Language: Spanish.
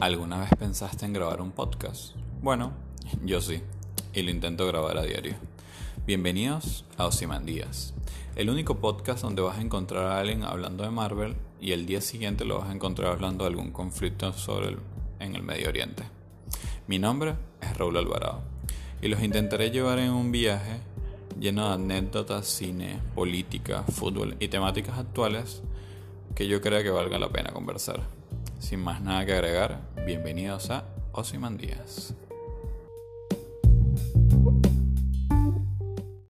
¿Alguna vez pensaste en grabar un podcast? Bueno, yo sí, y lo intento grabar a diario. Bienvenidos a Osimandías, el único podcast donde vas a encontrar a alguien hablando de Marvel y el día siguiente lo vas a encontrar hablando de algún conflicto sobre el, en el Medio Oriente. Mi nombre es Raúl Alvarado y los intentaré llevar en un viaje lleno de anécdotas, cine, política, fútbol y temáticas actuales que yo crea que valga la pena conversar. Sin más nada que agregar, bienvenidos a Osimandías.